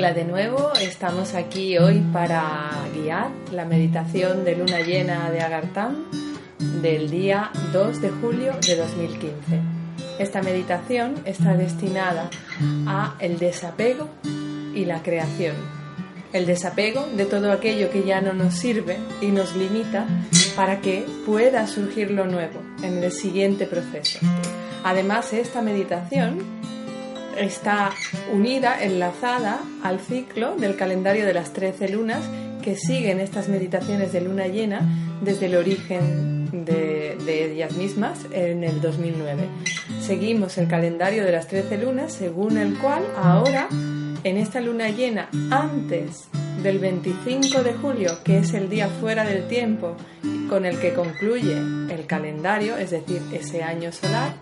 Hola de nuevo, estamos aquí hoy para guiar la meditación de luna llena de Agartán del día 2 de julio de 2015. Esta meditación está destinada a el desapego y la creación. El desapego de todo aquello que ya no nos sirve y nos limita para que pueda surgir lo nuevo en el siguiente proceso. Además, esta meditación está unida, enlazada al ciclo del calendario de las 13 lunas que siguen estas meditaciones de luna llena desde el origen de, ellas mismas en el 2009. Seguimos el calendario de las 13 lunas según el cual ahora, en esta luna llena, antes del 25 de julio, que es el día fuera del tiempo con el que concluye el calendario, es decir, ese año solar,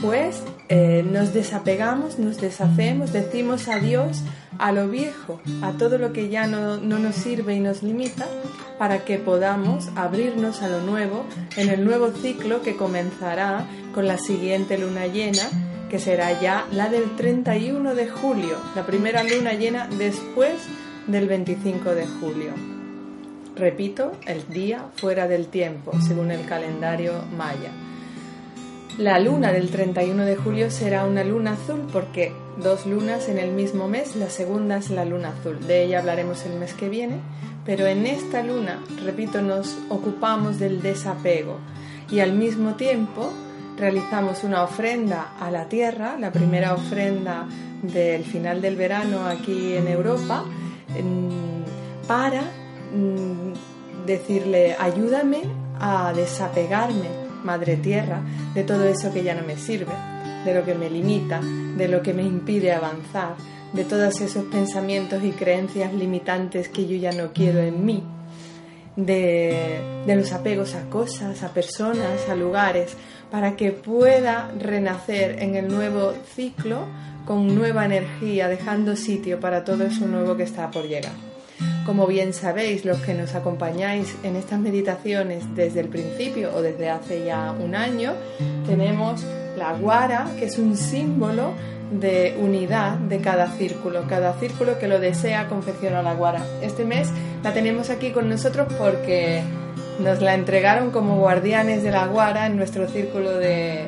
pues eh, nos desapegamos, nos deshacemos, decimos adiós a lo viejo, a todo lo que ya no, no, nos sirve y nos limita, para que podamos abrirnos a lo nuevo en el nuevo ciclo que comenzará con la siguiente luna llena, que será ya la del 31 de julio, la primera luna llena después del 25 de julio. Repito, el día fuera del tiempo, según el calendario maya. La luna del 31 de julio será una luna azul porque dos lunas en el mismo mes, la segunda es la luna azul. De ella hablaremos el mes que viene, pero en esta luna, repito, nos ocupamos del desapego y al mismo tiempo realizamos una ofrenda a la tierra, la primera ofrenda del final del verano aquí en Europa, para mm, decirle, ayúdame a desapegarme Madre Tierra, de todo eso que ya no me sirve, de lo que me limita, de lo que me impide avanzar, de todos esos pensamientos y creencias limitantes que yo ya no quiero en mí, de, los apegos a cosas, a personas, a lugares, para que pueda renacer en el nuevo ciclo con nueva energía, dejando sitio para todo eso nuevo que está por llegar. Como bien sabéis, los que nos acompañáis en estas meditaciones desde el principio o desde hace ya un año, tenemos la guara, que es un símbolo de unidad de cada círculo. Cada círculo que lo desea confecciona la guara. Este mes la tenemos aquí con nosotros porque nos la entregaron como guardianes de la guara en nuestro círculo de,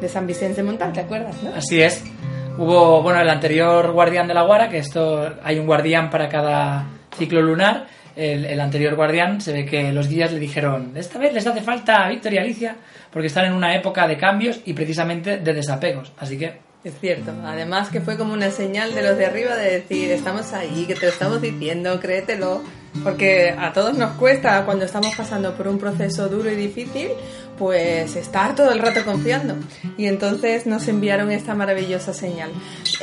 de San Vicente Montal, ¿te acuerdas? Así es. Hubo, bueno, el anterior guardián de la guara, que esto hay un guardián para cada ciclo lunar, el, anterior guardián, se ve que los guías le dijeron, esta vez les hace falta a Víctor y Alicia, porque están en una época de cambios y precisamente de desapegos. Así que es cierto, además que fue como una señal de los de arriba de decir, estamos ahí, que te lo estamos diciendo, créetelo, porque a todos nos cuesta cuando estamos pasando por un proceso duro y difícil, pues estar todo el rato confiando. Y entonces nos enviaron esta maravillosa señal.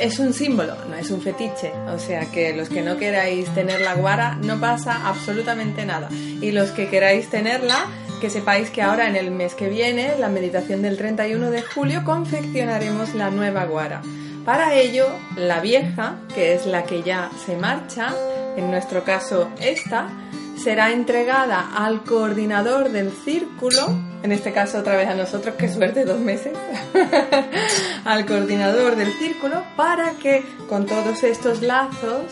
Es un símbolo, no es un fetiche, o sea que los que no queráis tener la guara no pasa absolutamente nada. Y los que queráis tenerla, que sepáis que ahora en el mes que viene, la meditación del 31 de julio, confeccionaremos la nueva guara. Para ello, la vieja, que es la que ya se marcha, en nuestro caso esta, será entregada al coordinador del círculo, en este caso otra vez a nosotros, qué suerte, dos meses, al coordinador del círculo para que con todos estos lazos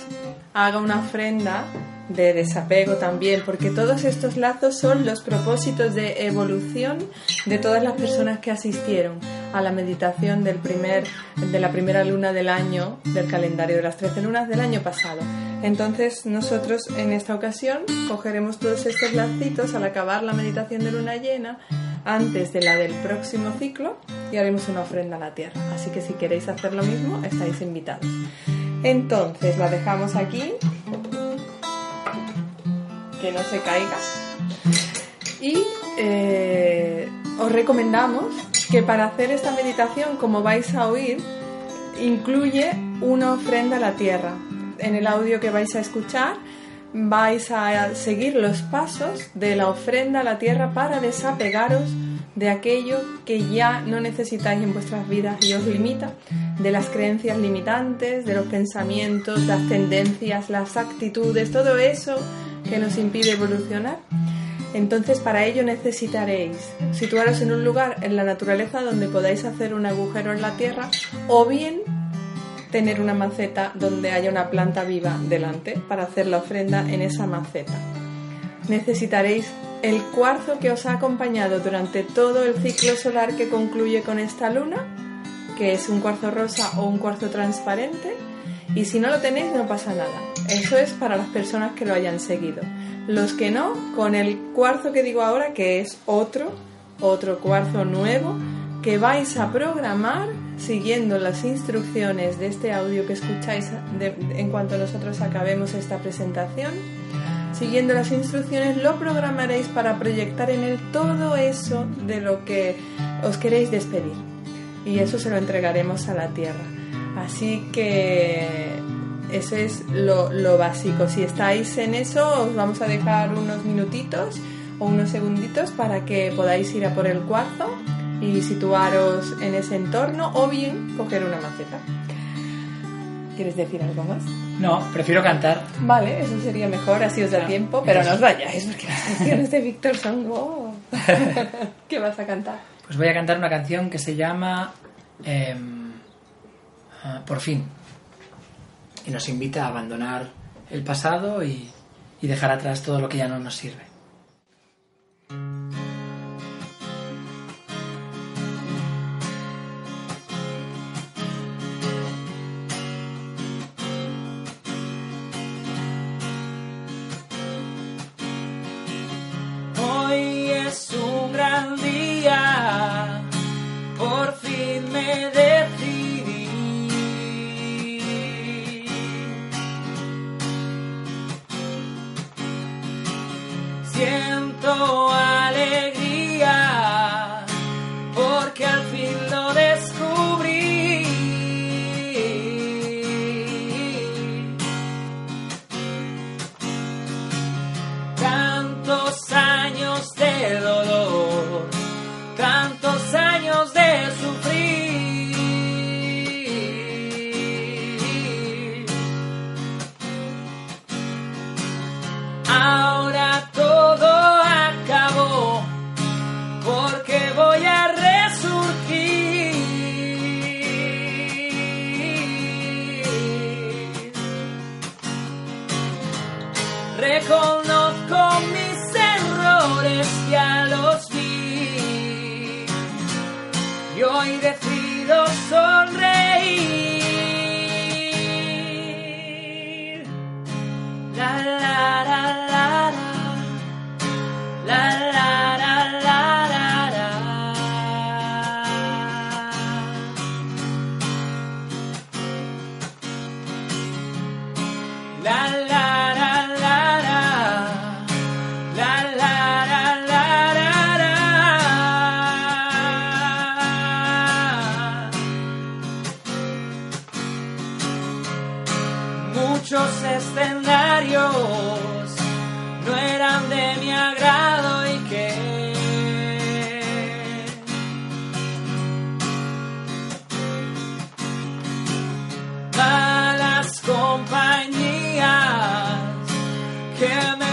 haga una ofrenda de desapego también, porque todos estos lazos son los propósitos de evolución de todas las personas que asistieron a la meditación del primer, de la primera luna del año del calendario de las 13 lunas del año pasado. Entonces nosotros en esta ocasión cogeremos todos estos lacitos al acabar la meditación de luna llena antes de la del próximo ciclo y haremos una ofrenda a la tierra. Así que si queréis hacer lo mismo, estáis invitados. Entonces la dejamos aquí que no se caiga. Y eh, os recomendamos que para hacer esta meditación, como vais a oír, incluye una ofrenda a la tierra. En el audio que vais a escuchar vais a seguir los pasos de la ofrenda a la tierra para desapegaros de aquello que ya no necesitáis en vuestras vidas y os limita, de las creencias limitantes, de los pensamientos, las tendencias, las actitudes, todo eso que nos impide evolucionar. Entonces para ello necesitaréis situaros en un lugar en la naturaleza donde podáis hacer un agujero en la tierra o bien tener una maceta donde haya una planta viva delante para hacer la ofrenda en esa maceta. Necesitaréis el cuarzo que os ha acompañado durante todo el ciclo solar que concluye con esta luna, que es un cuarzo rosa o un cuarzo transparente, y si no lo tenéis no pasa nada. Eso es para las personas que lo hayan seguido. Los que no, con el cuarzo que digo ahora, que es otro, otro cuarzo nuevo, que vais a programar siguiendo las instrucciones de este audio que escucháis en cuanto nosotros acabemos esta presentación Siguiendo las instrucciones lo programaréis para proyectar en él todo eso de lo que os queréis despedir. Y eso se lo entregaremos a la tierra. Así que eso es lo, básico. Si estáis en eso, os vamos a dejar unos minutitos o unos segunditos para que podáis ir a por el cuarzo y situaros en ese entorno o bien coger una maceta. ¿Quieres decir algo más? No, prefiero cantar. Vale, eso sería mejor, así os da tiempo, pero no os vayáis porque las canciones de Víctor son wow. ¿Qué vas a cantar? Pues voy a cantar una canción que se llama em, ah, Por fin. Y nos invita a abandonar el pasado y dejar atrás todo lo que ya no nos sirve. Can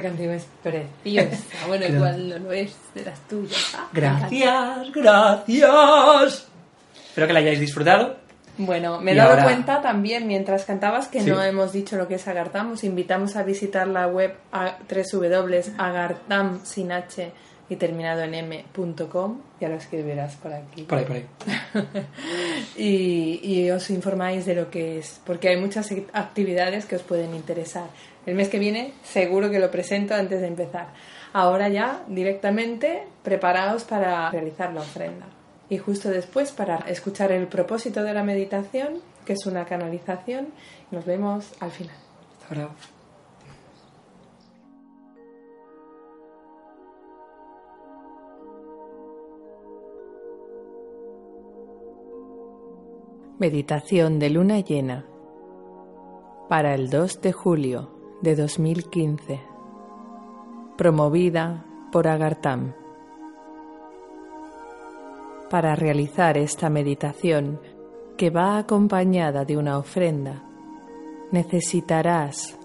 Esta canción es preciosa. Bueno, igual no lo es de las tuyas. Ah, Gracias, gracias. Espero que la hayáis disfrutado. Bueno, me he dado ahora- cuenta también mientras cantabas que Sí. no hemos dicho lo que es Agartam. Os invitamos a visitar la web a www.agartam sin h y terminado en m.com. Ya lo escribirás por aquí. Por ahí, por ahí. y, y os informáis de lo que es, porque hay muchas actividades que os pueden interesar. El mes que viene seguro que lo presento antes de empezar. Ahora ya directamente preparaos para realizar la ofrenda. Y justo después para escuchar el propósito de la meditación, que es una canalización. Nos vemos al final. Hasta ahora. Meditación de luna llena para el 2 de julio de 2015. Promovida por Agartam. Para realizar esta meditación, que va acompañada de una ofrenda, necesitarás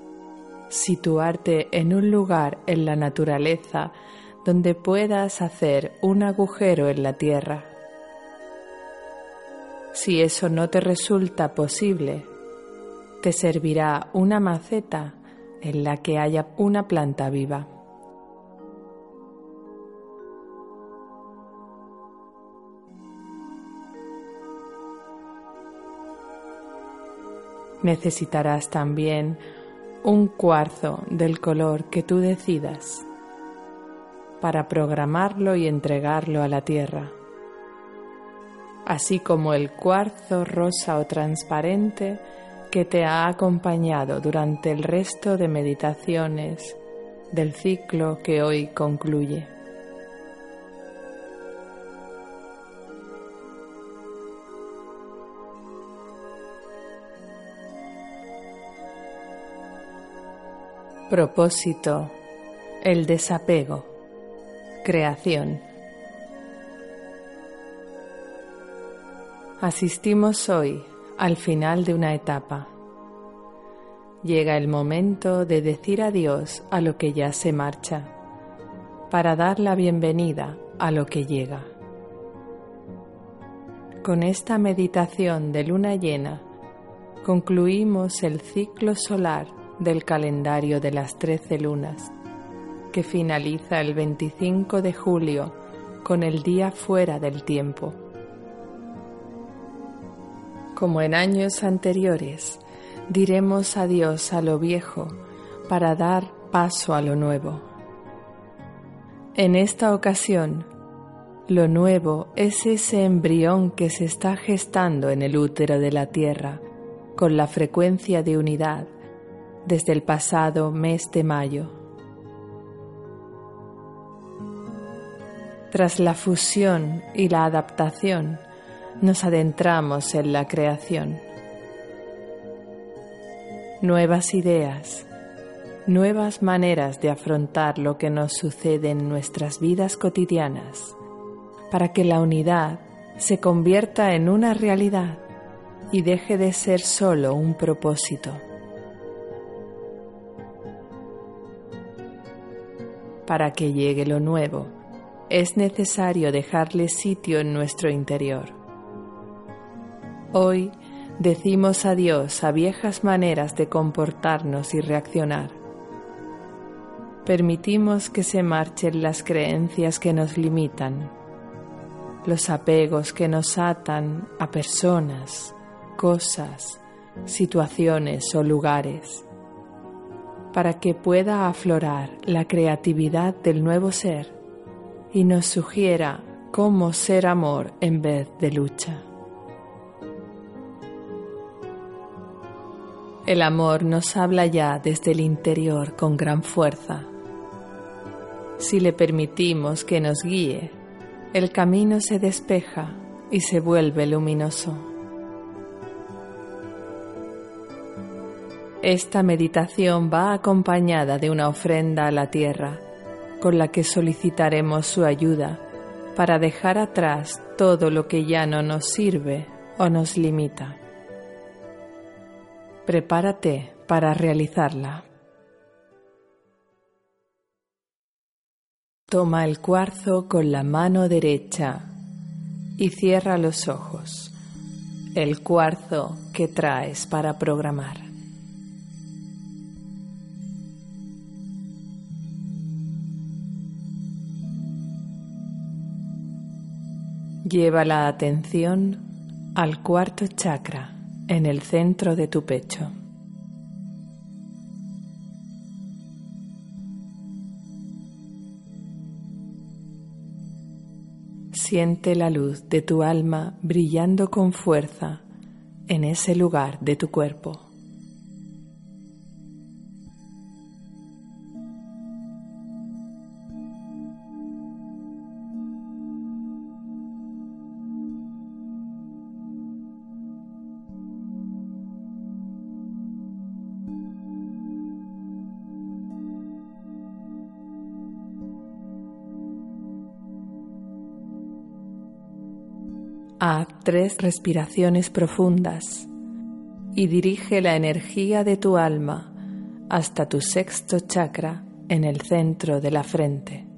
situarte en un lugar en la naturaleza donde puedas hacer un agujero en la tierra. Si eso no te resulta posible, te servirá una maceta en la que haya una planta viva. Necesitarás también un cuarzo del color que tú decidas para programarlo y entregarlo a la tierra así como el cuarzo rosa o transparente que te ha acompañado durante el resto de meditaciones del ciclo que hoy concluye. Propósito, el desapego, creación. Asistimos hoy al final de una etapa. Llega el momento de decir adiós a lo que ya se marcha, para dar la bienvenida a lo que llega. Con esta meditación de luna llena, concluimos el ciclo solar del calendario de las trece lunas, que finaliza el 25 de julio con el día fuera del tiempo. Como en años anteriores, diremos adiós a lo viejo para dar paso a lo nuevo. En esta ocasión, lo nuevo es ese embrión que se está gestando en el útero de la Tierra con la frecuencia de unidad desde el pasado mes de mayo. Tras la fusión y la adaptación, nos adentramos en la creación. Nuevas ideas, nuevas maneras de afrontar lo que nos sucede en nuestras vidas cotidianas, para que la unidad se convierta en una realidad y deje de ser solo un propósito. Para que llegue lo nuevo, es necesario dejarle sitio en nuestro interior. Hoy decimos adiós a viejas maneras de comportarnos y reaccionar. Permitimos que se marchen las creencias que nos limitan, los apegos que nos atan a personas, cosas, situaciones o lugares, para que pueda aflorar la creatividad del nuevo ser y nos sugiera cómo ser amor en vez de lucha. El amor nos habla ya desde el interior con gran fuerza. Si le permitimos que nos guíe, el camino se despeja y se vuelve luminoso. Esta meditación va acompañada de una ofrenda a la tierra, con la que solicitaremos su ayuda para dejar atrás todo lo que ya no nos sirve o nos limita. Prepárate para realizarla. Toma el cuarzo con la mano derecha y cierra los ojos. El cuarzo que traes para programar. Lleva la atención al cuarto chakra en el centro de tu pecho. Siente la luz de tu alma brillando con fuerza en ese lugar de tu cuerpo. Tres respiraciones profundas y dirige la energía de tu alma hasta tu sexto chakra en el centro de la frente.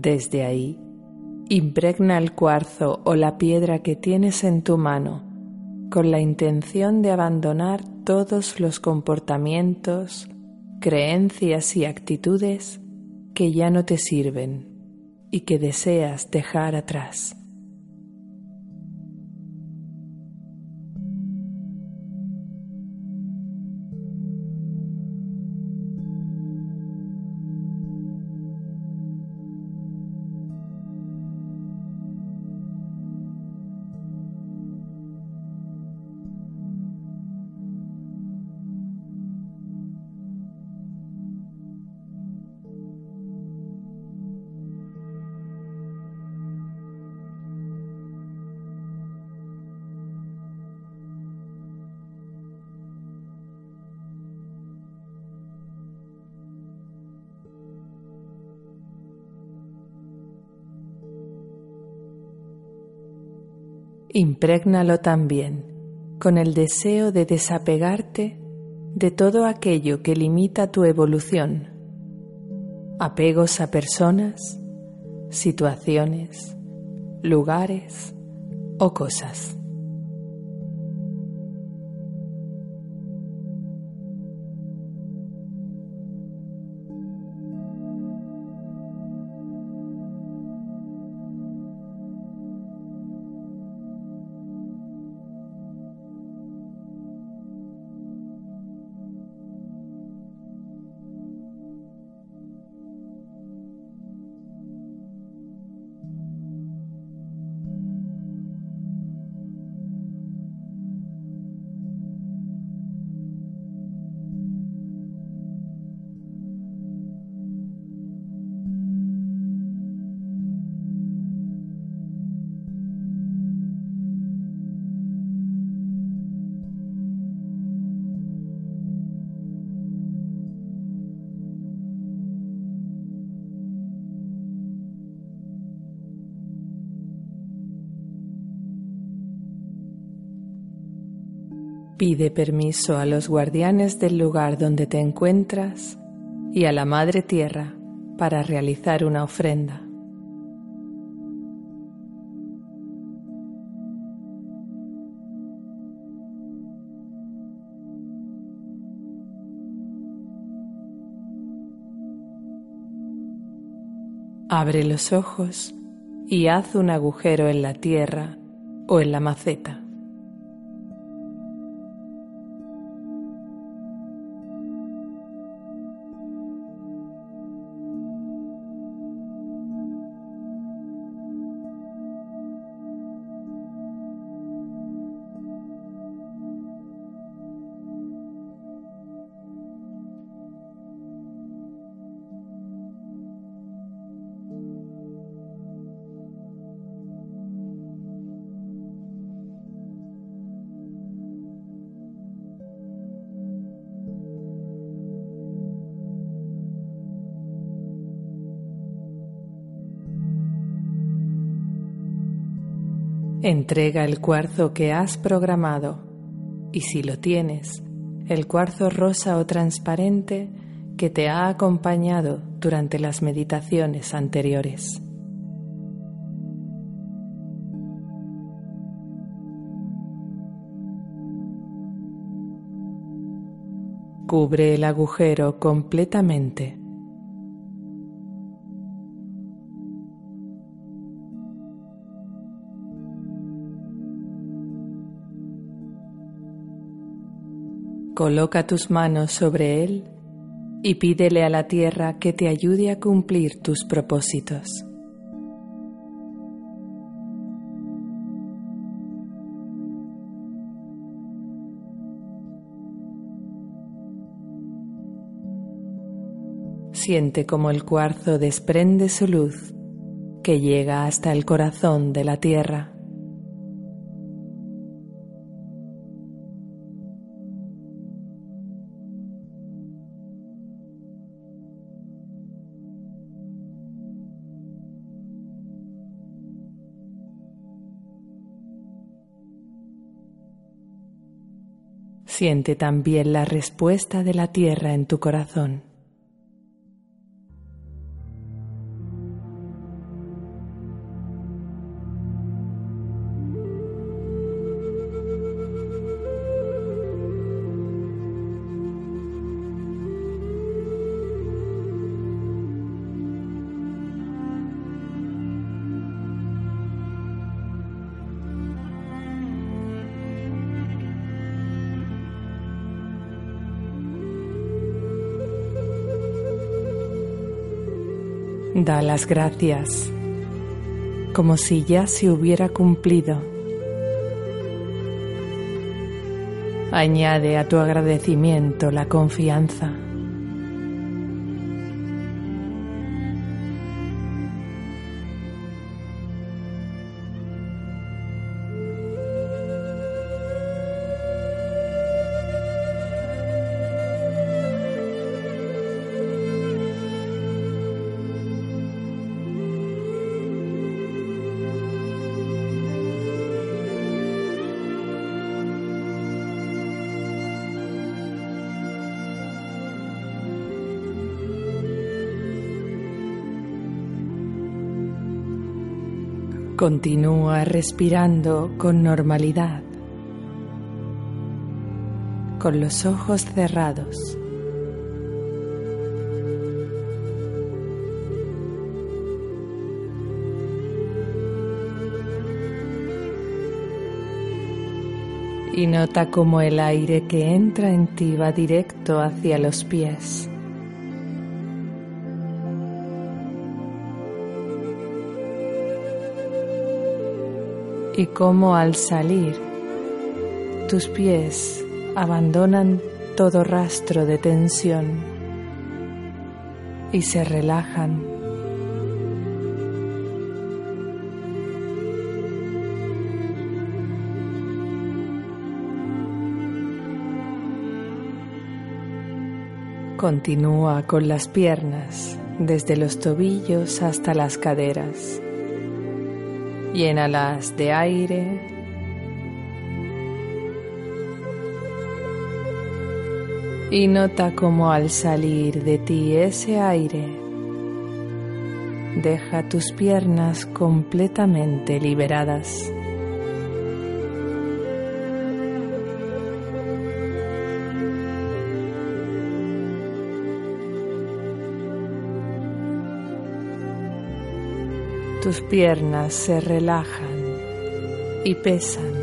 Desde ahí, impregna el cuarzo o la piedra que tienes en tu mano con la intención de abandonar todos los comportamientos, creencias y actitudes que ya no te sirven y que deseas dejar atrás. Imprégnalo también con el deseo de desapegarte de todo aquello que limita tu evolución apegos a personas, situaciones, lugares o cosas. Pide permiso a los guardianes del lugar donde te encuentras y a la Madre Tierra para realizar una ofrenda. Abre los ojos y haz un agujero en la tierra o en la maceta. Entrega el cuarzo que has programado y si lo tienes, el cuarzo rosa o transparente que te ha acompañado durante las meditaciones anteriores. Cubre el agujero completamente. Coloca tus manos sobre él y pídele a la tierra que te ayude a cumplir tus propósitos. Siente como el cuarzo desprende su luz que llega hasta el corazón de la tierra. Siente también la respuesta de la tierra en tu corazón. Da las gracias como si ya se hubiera cumplido. Añade a tu agradecimiento la confianza. Continúa respirando con normalidad, con los ojos cerrados. Y nota cómo el aire que entra en ti va directo hacia los pies. Y cómo al salir tus pies abandonan todo rastro de tensión y se relajan. Continúa con las piernas desde los tobillos hasta las caderas. Llénalas de aire. Y nota cómo al salir de ti ese aire, deja tus piernas completamente liberadas. Tus piernas se relajan y pesan.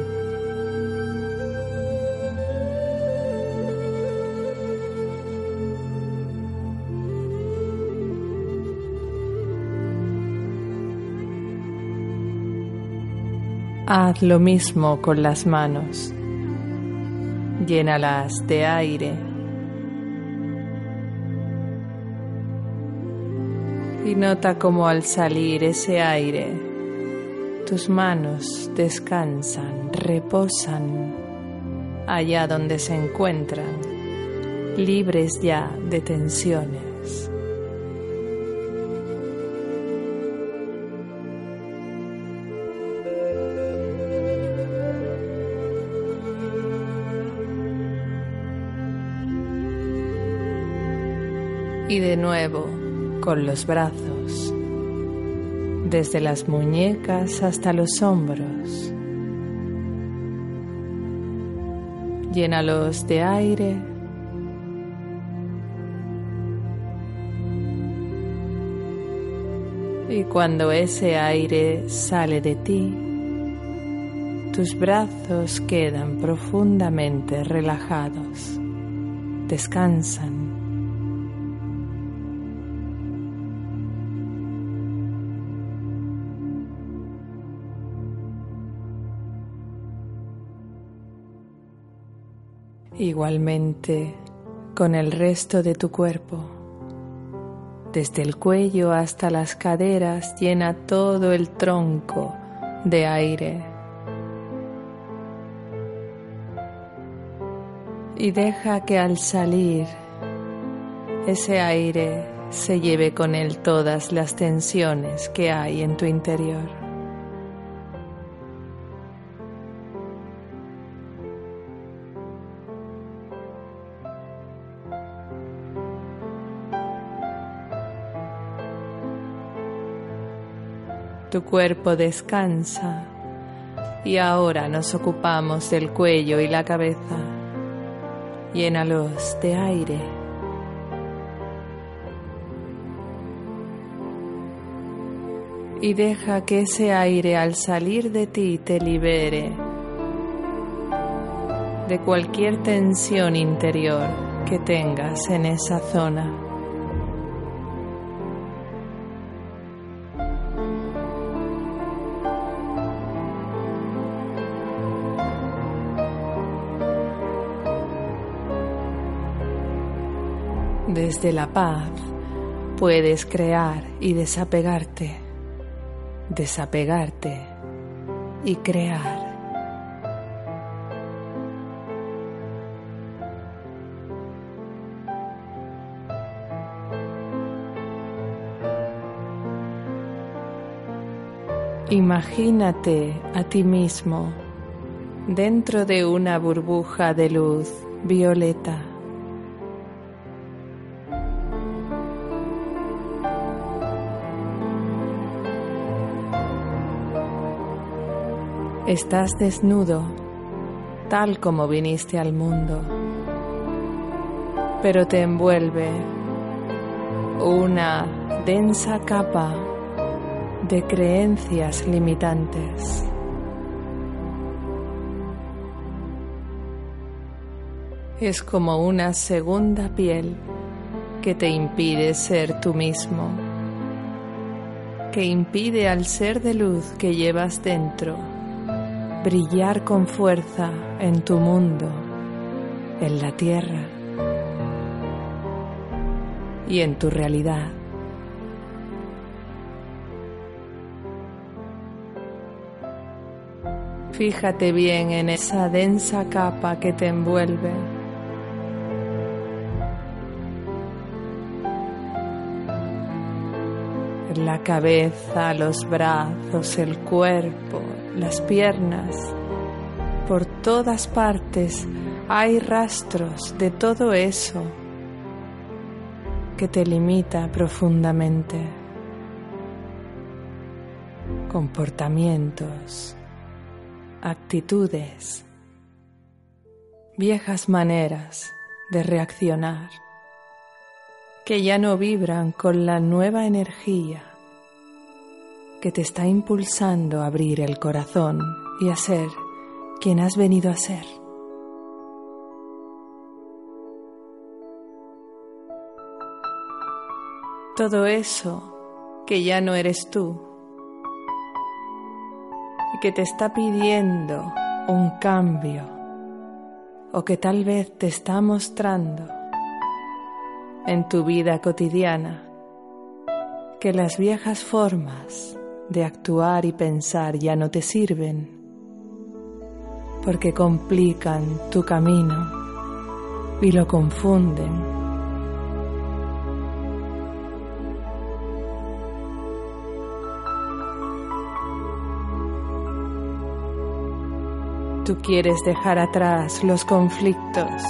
Haz lo mismo con las manos. Llénalas de aire y nota como al salir ese aire, tus manos descansan, reposan allá donde se encuentran, libres ya de tensiones. Y de nuevo, con los brazos, desde las muñecas hasta los hombros. Llénalos de aire. Y cuando ese aire sale de ti, tus brazos quedan profundamente relajados, descansan Igualmente con el resto de tu cuerpo. Desde el cuello hasta las caderas llena todo el tronco de aire. Y deja que al salir ese aire se lleve con él todas las tensiones que hay en tu interior. Tu cuerpo descansa y ahora nos ocupamos del cuello y la cabeza. Llénalos de aire. Y deja que ese aire al salir de ti te libere de cualquier tensión interior que tengas en esa zona. Desde la paz puedes crear y desapegarte, desapegarte y crear. Imagínate a ti mismo dentro de una burbuja de luz violeta. Estás desnudo, tal como viniste al mundo, pero te envuelve una densa capa de creencias limitantes. Es como una segunda piel que te impide ser tú mismo, que impide al ser de luz que llevas dentro brillar con fuerza en tu mundo, en la tierra y en tu realidad. Fíjate bien en esa densa capa que te envuelve. La cabeza, los brazos, el cuerpo, las piernas. Por todas partes hay rastros de todo eso que te limita profundamente. Comportamientos, actitudes, viejas maneras de reaccionar que ya no vibran con la nueva energía que te está impulsando a abrir el corazón y a ser quien has venido a ser. Todo eso que ya no eres tú y que te está pidiendo un cambio o que tal vez te está mostrando en tu vida cotidiana que las viejas formas de actuar y pensar ya no te sirven porque complican tu camino y lo confunden. Tú quieres dejar atrás los conflictos,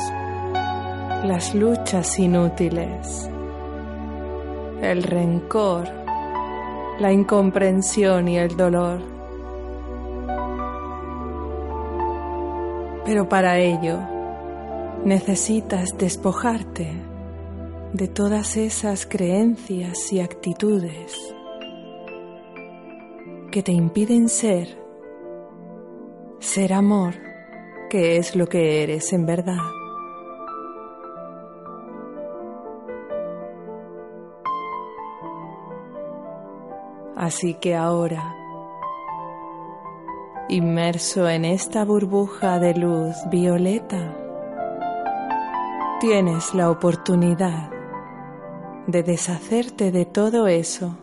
las luchas inútiles, el rencor, la incomprensión y el dolor. Pero para ello necesitas despojarte de todas esas creencias y actitudes que te impiden ser, ser amor, que es lo que eres en verdad. Así que ahora, inmerso en esta burbuja de luz violeta, tienes la oportunidad de deshacerte de todo eso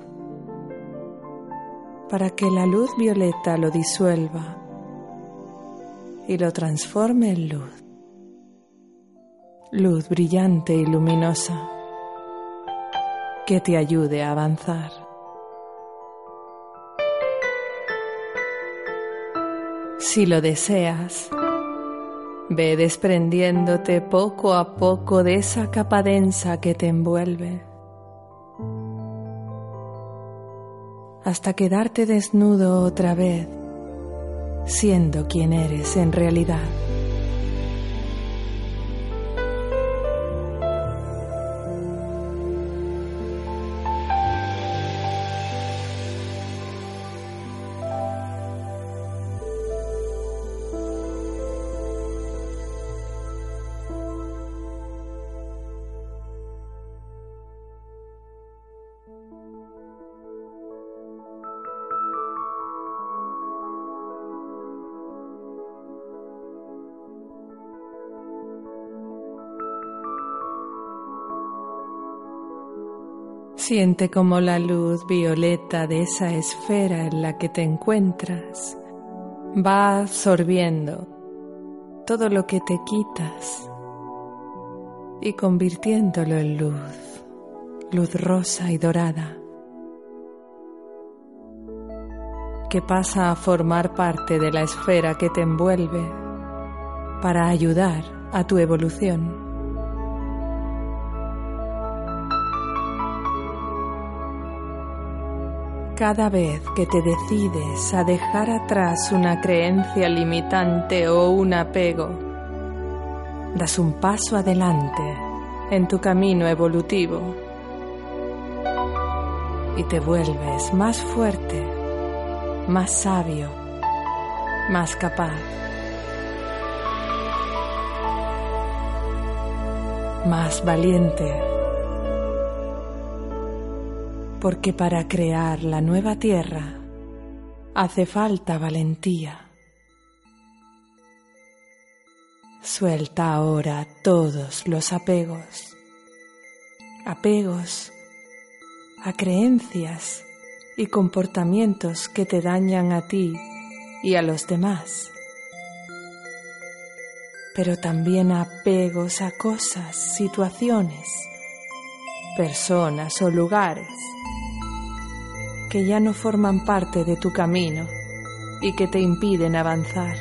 para que la luz violeta lo disuelva y lo transforme en luz. Luz brillante y luminosa que te ayude a avanzar. Si lo deseas, ve desprendiéndote poco a poco de esa capa densa que te envuelve, hasta quedarte desnudo otra vez, siendo quien eres en realidad. Siente como la luz violeta de esa esfera en la que te encuentras va absorbiendo todo lo que te quitas y convirtiéndolo en luz, luz rosa y dorada, que pasa a formar parte de la esfera que te envuelve para ayudar a tu evolución. Cada vez que te decides a dejar atrás una creencia limitante o un apego, das un paso adelante en tu camino evolutivo y te vuelves más fuerte, más sabio, más capaz, más valiente porque para crear la nueva tierra hace falta valentía. Suelta ahora todos los apegos, apegos a creencias y comportamientos que te dañan a ti y a los demás, pero también apegos a cosas, situaciones, personas o lugares que ya no forman parte de tu camino y que te impiden avanzar.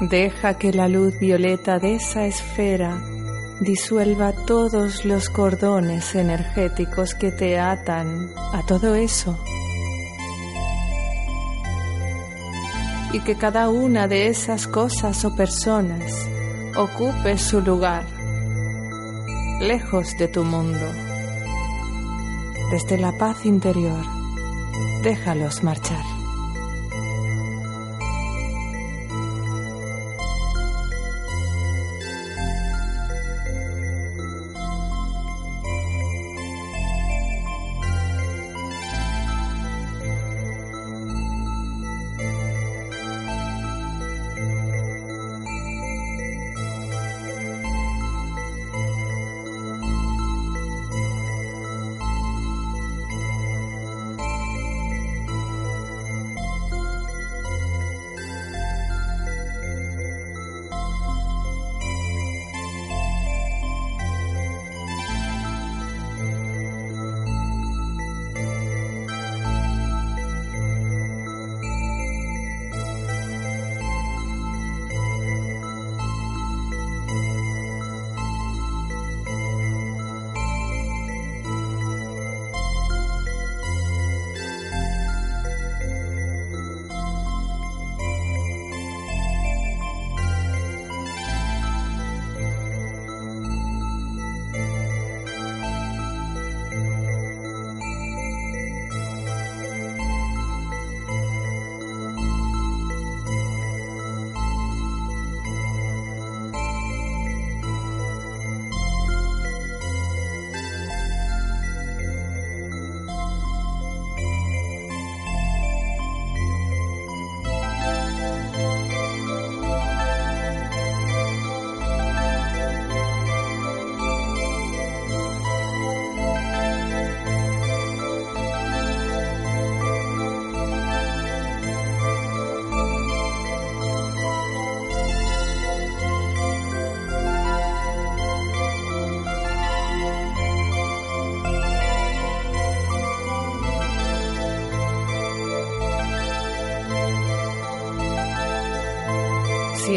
Deja que la luz violeta de esa esfera disuelva todos los cordones energéticos que te atan a todo eso. Y que cada una de esas cosas o personas ocupe su lugar, lejos de tu mundo. Desde la paz interior, déjalos marchar.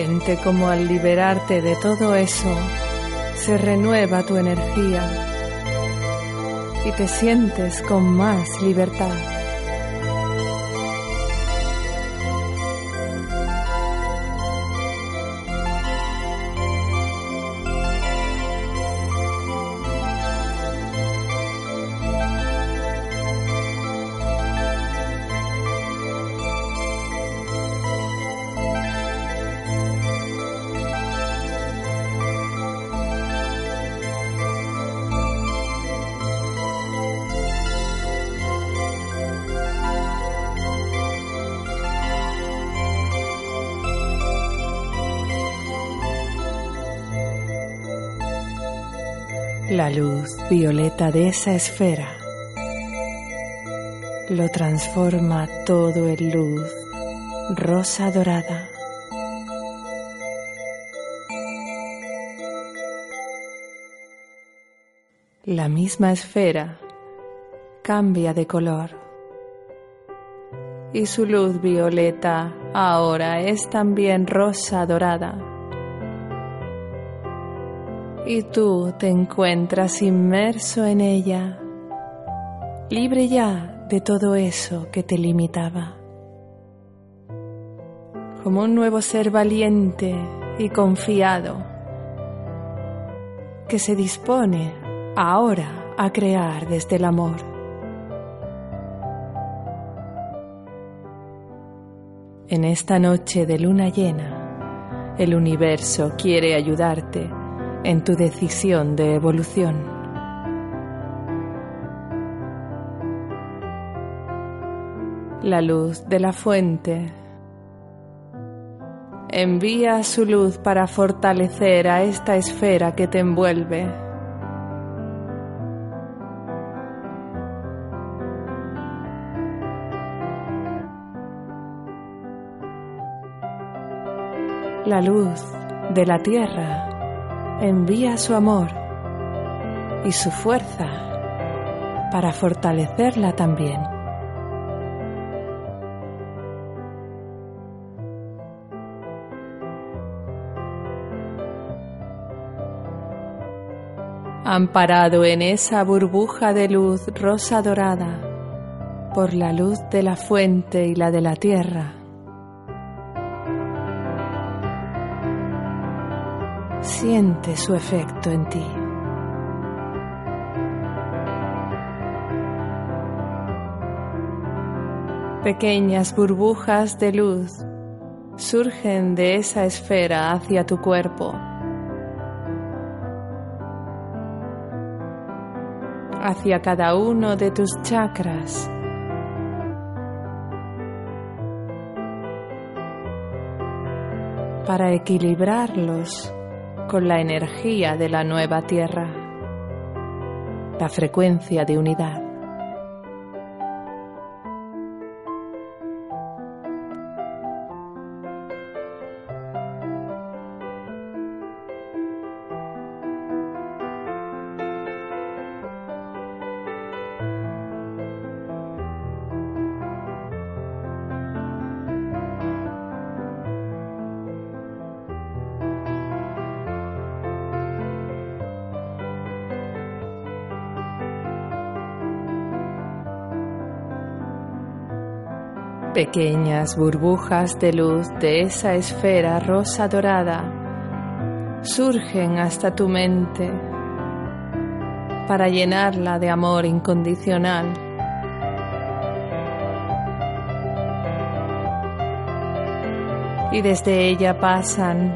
Siente como al liberarte de todo eso se renueva tu energía y te sientes con más libertad. La luz violeta de esa esfera. Lo transforma todo en luz rosa dorada. La misma esfera cambia de color. Y su luz violeta ahora es también rosa dorada y tú te encuentras inmerso en ella, libre ya de todo eso que te limitaba. Como un nuevo ser valiente y confiado que se dispone ahora a crear desde el amor. En esta noche de luna llena, el universo quiere ayudarte en tu decisión de evolución. La luz de la fuente envía su luz para fortalecer a esta esfera que te envuelve. La luz de la tierra envía su amor y su fuerza para fortalecerla también. Amparado en esa burbuja de luz rosa dorada por la luz de la fuente y la de la tierra, siente su efecto en ti. Pequeñas burbujas de luz surgen de esa esfera hacia tu cuerpo. hacia cada uno de tus chakras. para equilibrarlos con la energía de la nueva Tierra, la frecuencia de unidad. Pequeñas burbujas de luz de esa esfera rosa dorada surgen hasta tu mente para llenarla de amor incondicional. Y desde ella pasan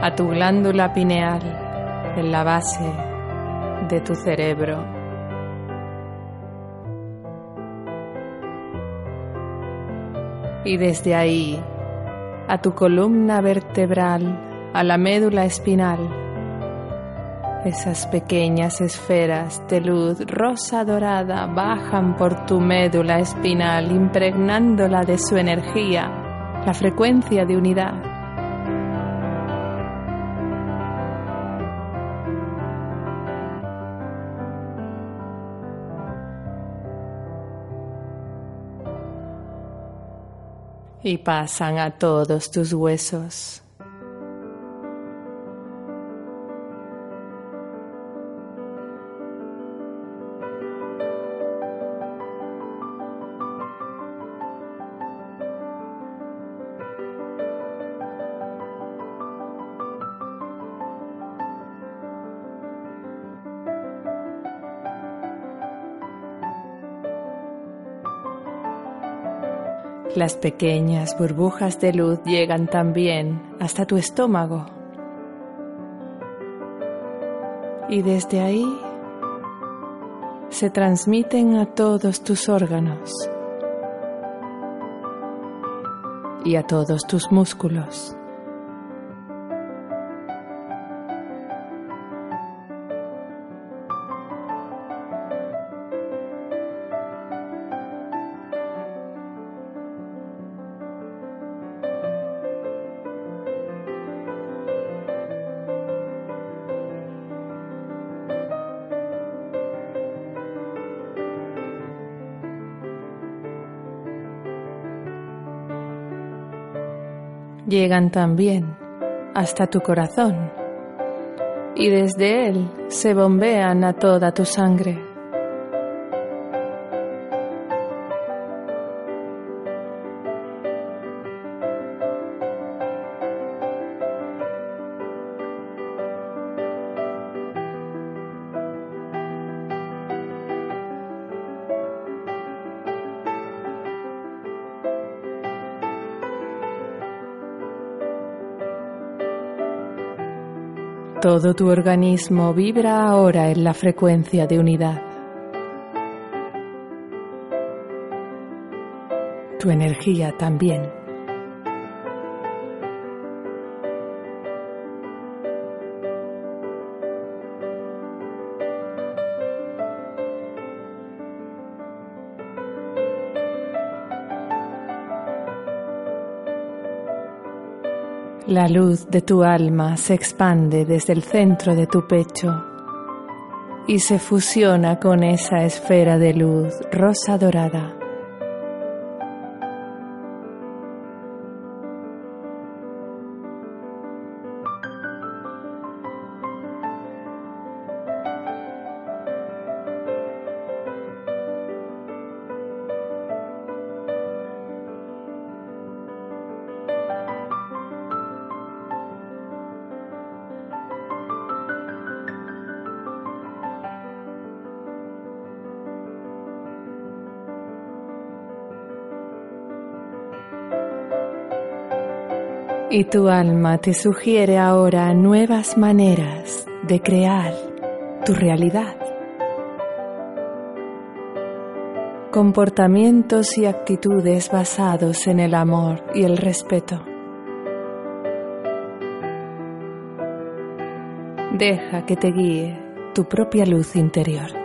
a tu glándula pineal en la base de tu cerebro. Y desde ahí a tu columna vertebral, a la médula espinal. Esas pequeñas esferas de luz rosa dorada bajan por tu médula espinal impregnándola de su energía, la frecuencia de unidad. Y pasan a todos tus huesos. Las pequeñas burbujas de luz llegan también hasta tu estómago. Y desde ahí se transmiten a todos tus órganos y a todos tus músculos. Llegan también hasta tu corazón y desde él se bombean a toda tu sangre. Todo tu organismo vibra ahora en la frecuencia de unidad. Tu energía también. La luz de tu alma se expande desde el centro de tu pecho y se fusiona con esa esfera de luz rosa dorada. Y tu alma te sugiere ahora nuevas maneras de crear tu realidad. Comportamientos y actitudes basados en el amor y el respeto. Deja que te guíe tu propia luz interior.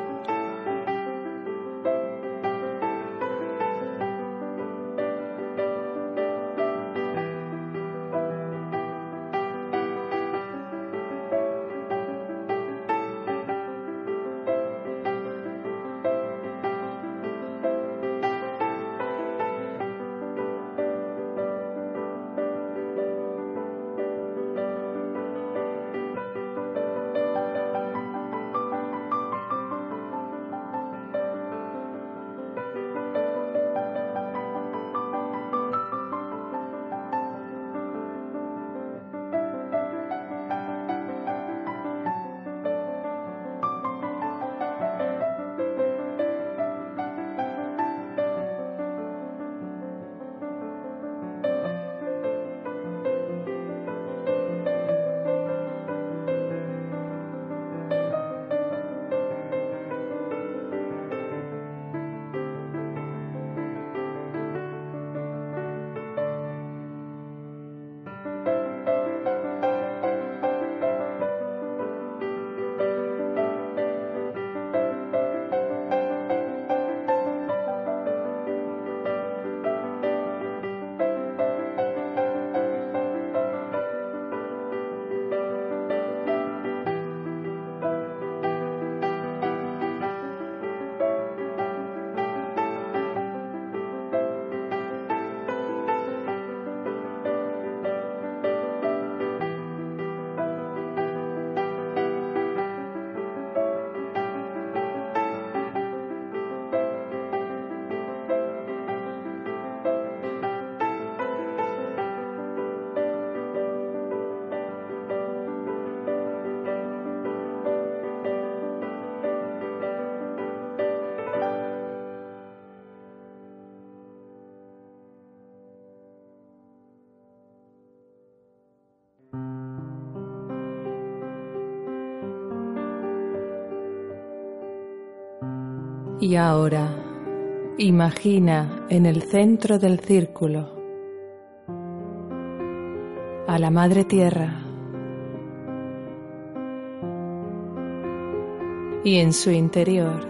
Y ahora imagina en el centro del círculo a la Madre Tierra y en su interior,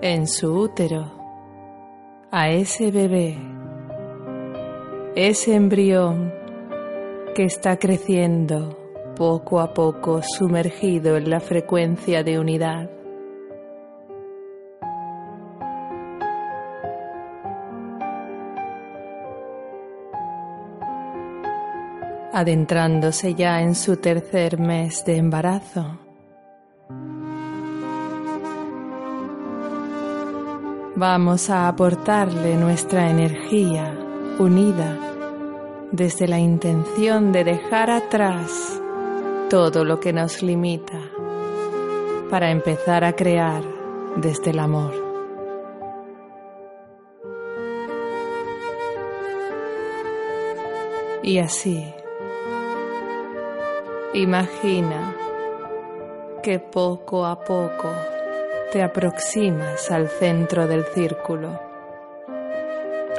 en su útero, a ese bebé, ese embrión que está creciendo poco a poco sumergido en la frecuencia de unidad. Adentrándose ya en su tercer mes de embarazo. Vamos a aportarle nuestra energía unida desde la intención de dejar atrás todo lo que nos limita para empezar a crear desde el amor. Y así, imagina que poco a poco te aproximas al centro del círculo,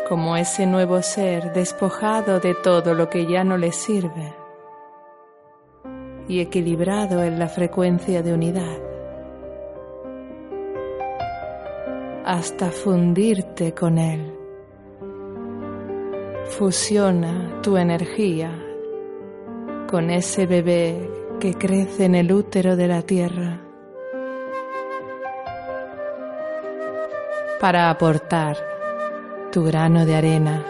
como ese nuevo ser despojado de todo lo que ya no le sirve y equilibrado en la frecuencia de unidad, hasta fundirte con él. Fusiona tu energía con ese bebé que crece en el útero de la tierra para aportar tu grano de arena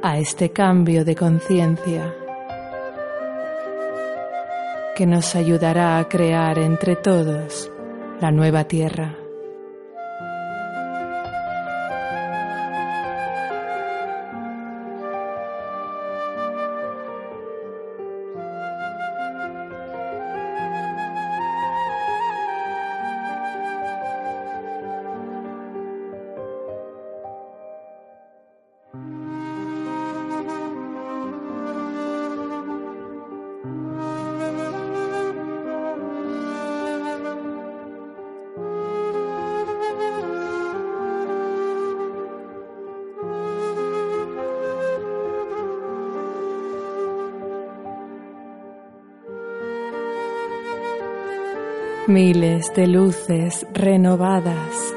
a este cambio de conciencia que nos ayudará a crear entre todos la nueva tierra. De luces renovadas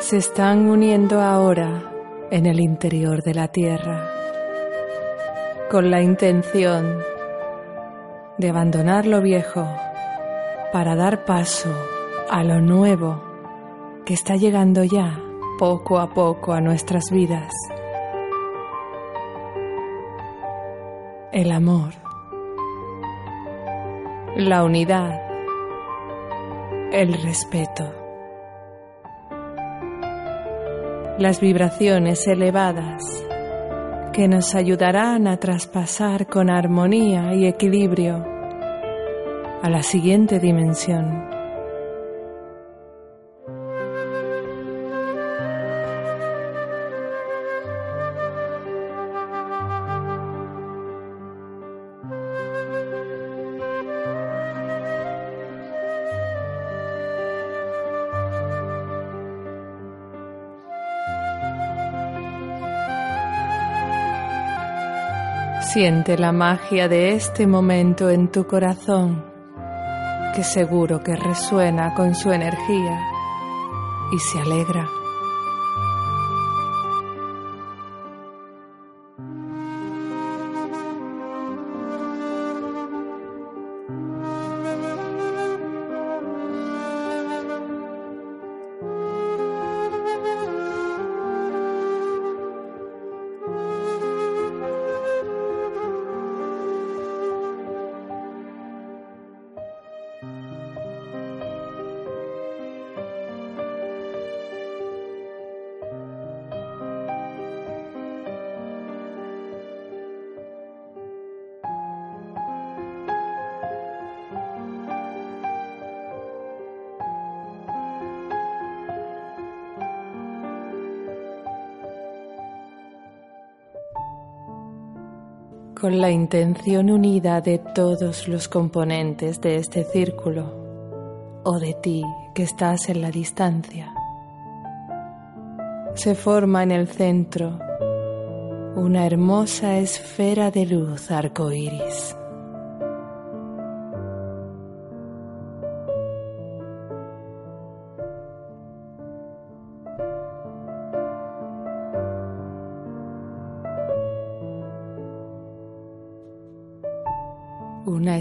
se están uniendo ahora en el interior de la Tierra con la intención de abandonar lo viejo para dar paso a lo nuevo que está llegando ya poco a poco a nuestras vidas. El amor, la unidad, el respeto. Las vibraciones elevadas que nos ayudarán a traspasar con armonía y equilibrio a la siguiente dimensión. Siente la magia de este momento en tu corazón, que seguro que resuena con su energía y se alegra. La intención unida de todos los componentes de este círculo o de ti que estás en la distancia. Se forma en el centro una hermosa esfera de luz arcoíris.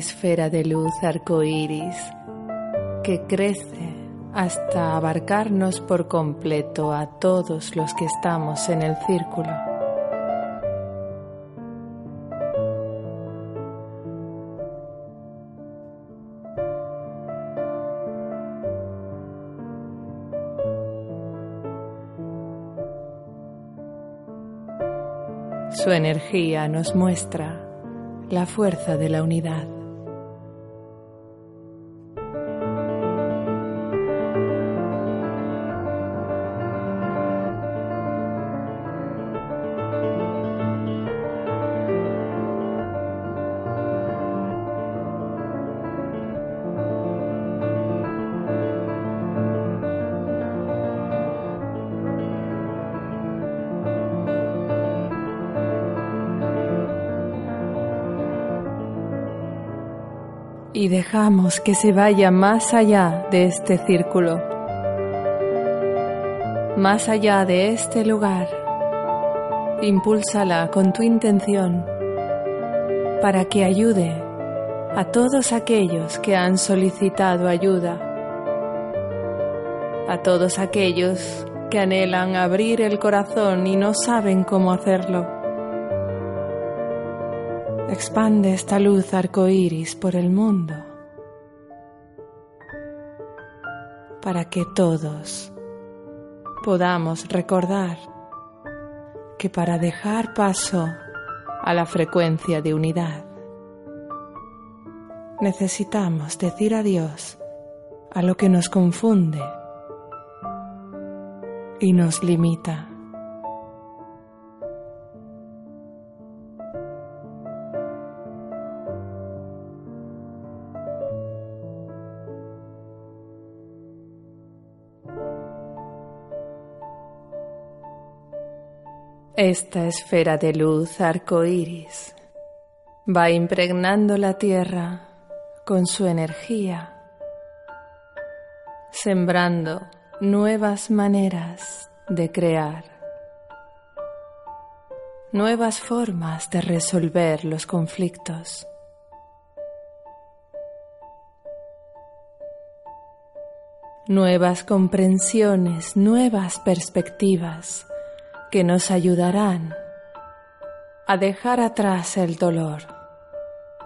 esfera de luz arcoíris que crece hasta abarcarnos por completo a todos los que estamos en el círculo. Su energía nos muestra la fuerza de la unidad. Dejamos que se vaya más allá de este círculo, más allá de este lugar. Impúlsala con tu intención para que ayude a todos aquellos que han solicitado ayuda, a todos aquellos que anhelan abrir el corazón y no saben cómo hacerlo Expande esta luz arcoíris por el mundo para que todos podamos recordar que para dejar paso a la frecuencia de unidad necesitamos decir adiós a lo que nos confunde y nos limita. Esta esfera de luz arcoíris va impregnando la tierra con su energía, sembrando nuevas maneras de crear, nuevas formas de resolver los conflictos. Nuevas comprensiones, nuevas perspectivas que nos ayudarán a dejar atrás el dolor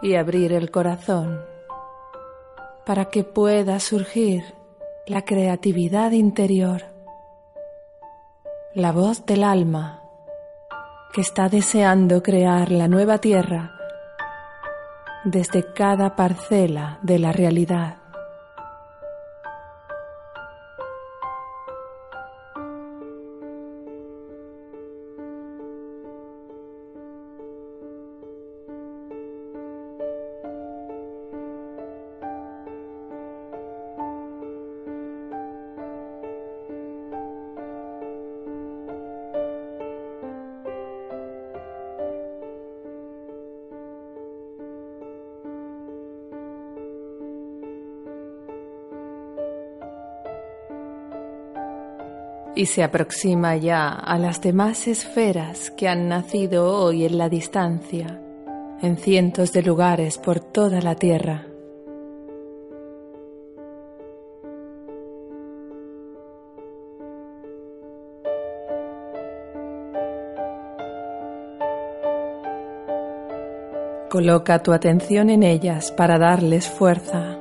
y abrir el corazón para que pueda surgir la creatividad interior, la voz del alma que está deseando crear la nueva tierra desde cada parcela de la realidad. Y se aproxima ya a las demás esferas que han nacido hoy en la distancia, en cientos de lugares por toda la Tierra. Coloca tu atención en ellas para darles fuerza.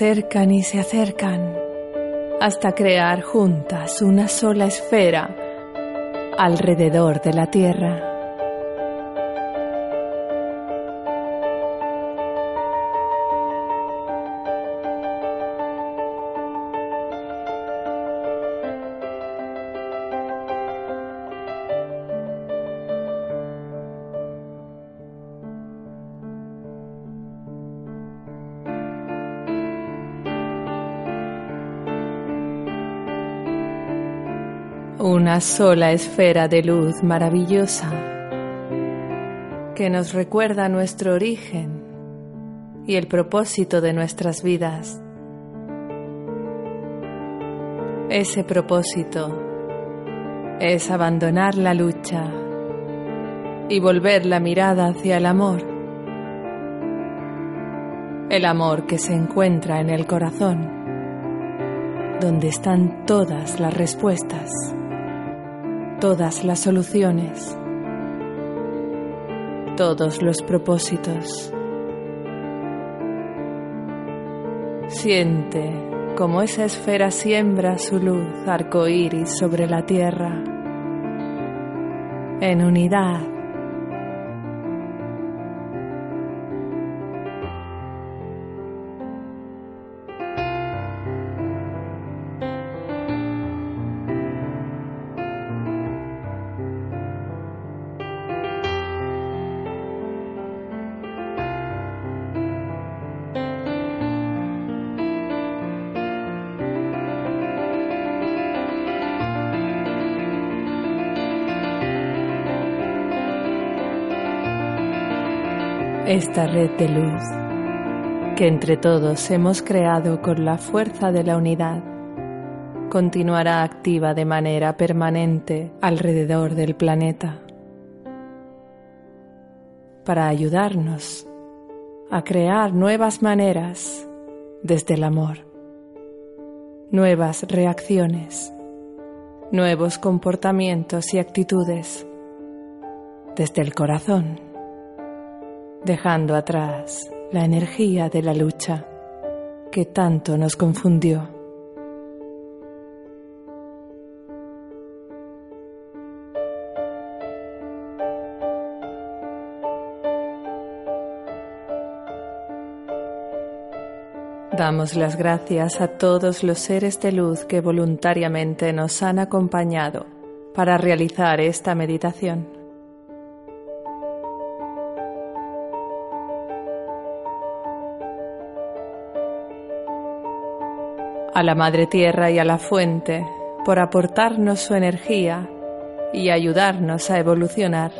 Acercan y se acercan hasta crear juntas una sola esfera alrededor de la Tierra. Una sola esfera de luz maravillosa que nos recuerda nuestro origen y el propósito de nuestras vidas. Ese propósito es abandonar la lucha y volver la mirada hacia el amor. El amor que se encuentra en el corazón, donde están todas las respuestas, todas las soluciones, todos los propósitos. Siente como esa esfera siembra su luz arcoíris sobre la tierra, en unidad esta red de luz que entre todos hemos creado con la fuerza de la unidad continuará activa de manera permanente alrededor del planeta para ayudarnos a crear nuevas maneras desde el amor, nuevas reacciones, nuevos comportamientos y actitudes desde el corazón dejando atrás la energía de la lucha que tanto nos confundió. Damos las gracias a todos los seres de luz que voluntariamente nos han acompañado para realizar esta meditación. A la Madre Tierra y a la Fuente por aportarnos su energía y ayudarnos a evolucionar.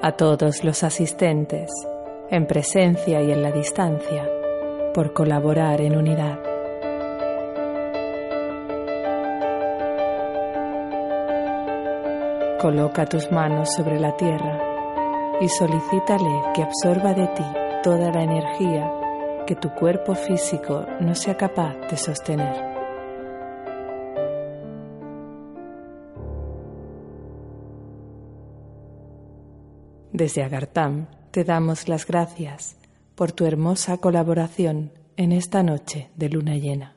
A todos los asistentes, en presencia y en la distancia, por colaborar en unidad. Coloca tus manos sobre la tierra y solicítale que absorba de ti toda la energía que tu cuerpo físico no sea capaz de sostener. Desde Agartam te damos las gracias por tu hermosa colaboración en esta noche de luna llena.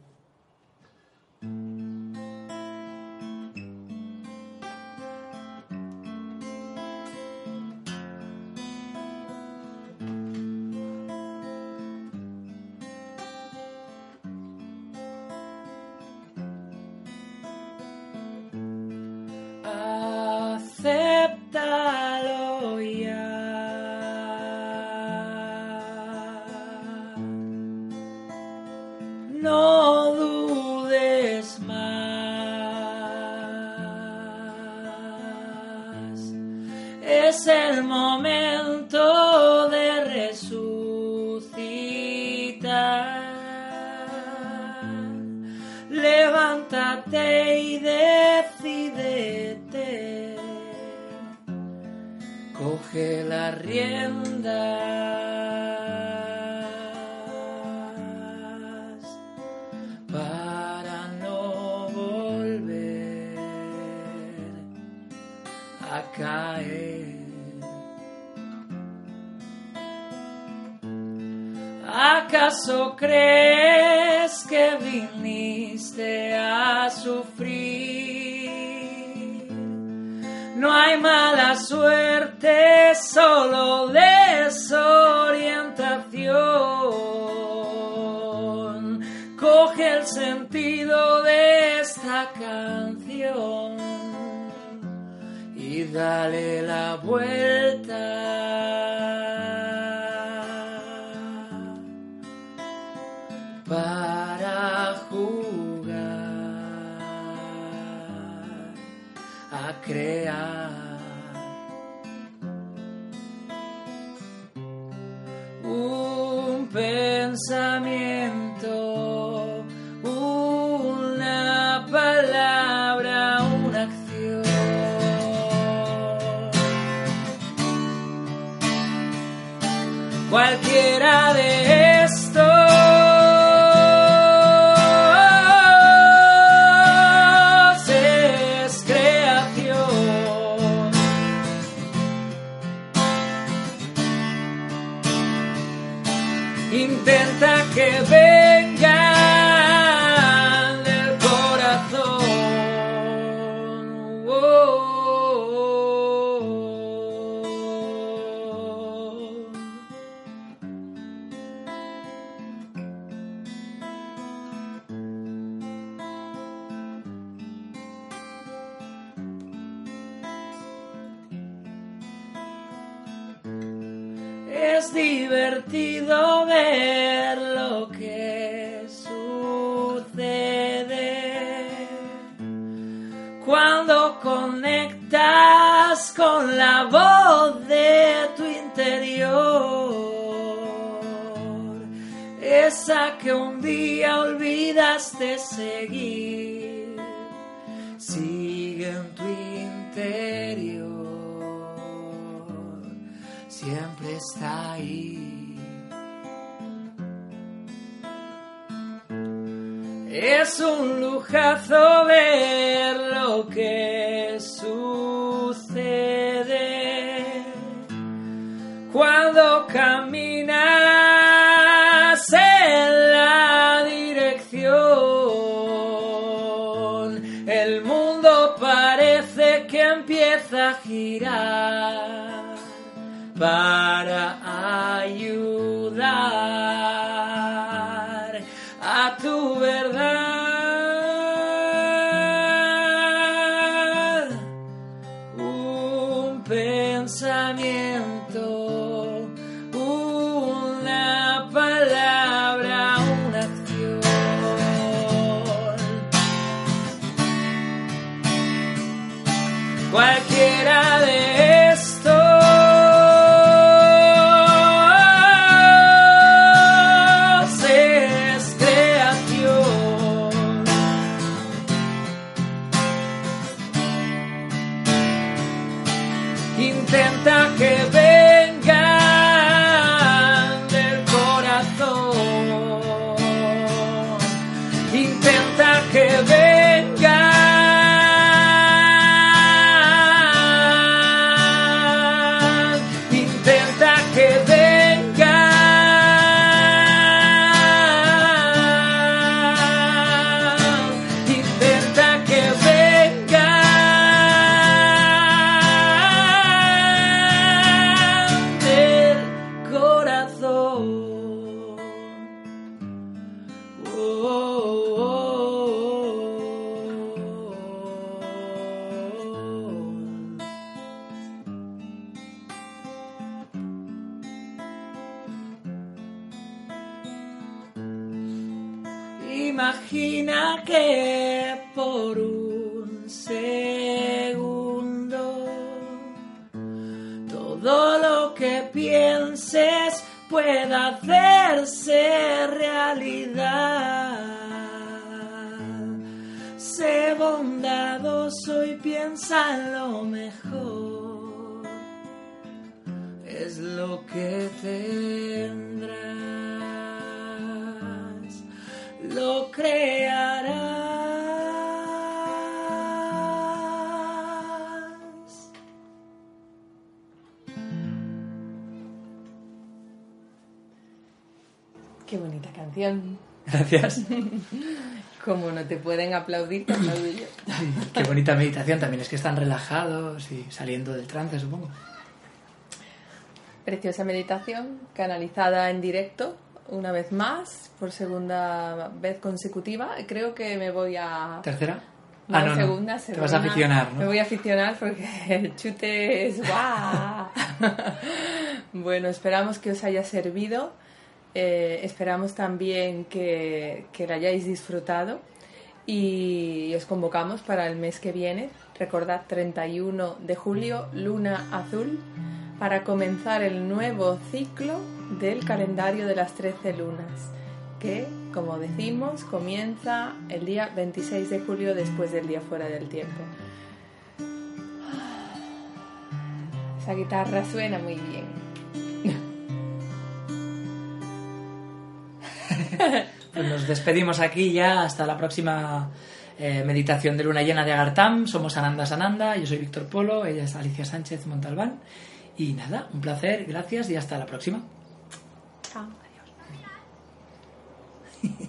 ¿Acaso crees que viniste a sufrir? No hay mala suerte, solo desorientación. Coge el sentido de esta canción y dale la vuelta. Esa que un día olvidaste seguir, sigue en tu interior siempre está ahí. Es un lujazo ver lo que sucede cuando girar para ayudar Imagina que por un segundo todo lo que pienses pueda hacerse realidad. Sé bondadoso y piensa en lo mejor. Es lo que tendrás. Gracias. Como no te pueden aplaudir, te aplaudo yo. Qué bonita meditación también. Es que están relajados y saliendo del trance, supongo. Preciosa meditación, canalizada en directo, una vez más, por segunda vez consecutiva. Creo que me voy a... ¿Tercera? No, ah, no, no. segunda, Te segunda. vas a aficionar, Me ¿no? voy a aficionar porque el chute es guau. bueno, esperamos que os haya servido. Eh, esperamos también que, que la hayáis disfrutado y os convocamos para el mes que viene. Recordad 31 de julio, luna azul, para comenzar el nuevo ciclo del calendario de las 13 lunas, que, como decimos, comienza el día 26 de julio después del día fuera del tiempo. Esa guitarra suena muy bien. pues nos despedimos aquí ya hasta la próxima eh, meditación de luna llena de Agartam. Somos Ananda Sananda, yo soy Víctor Polo, ella es Alicia Sánchez Montalbán. Y nada, un placer, gracias y hasta la próxima. Chao, adiós.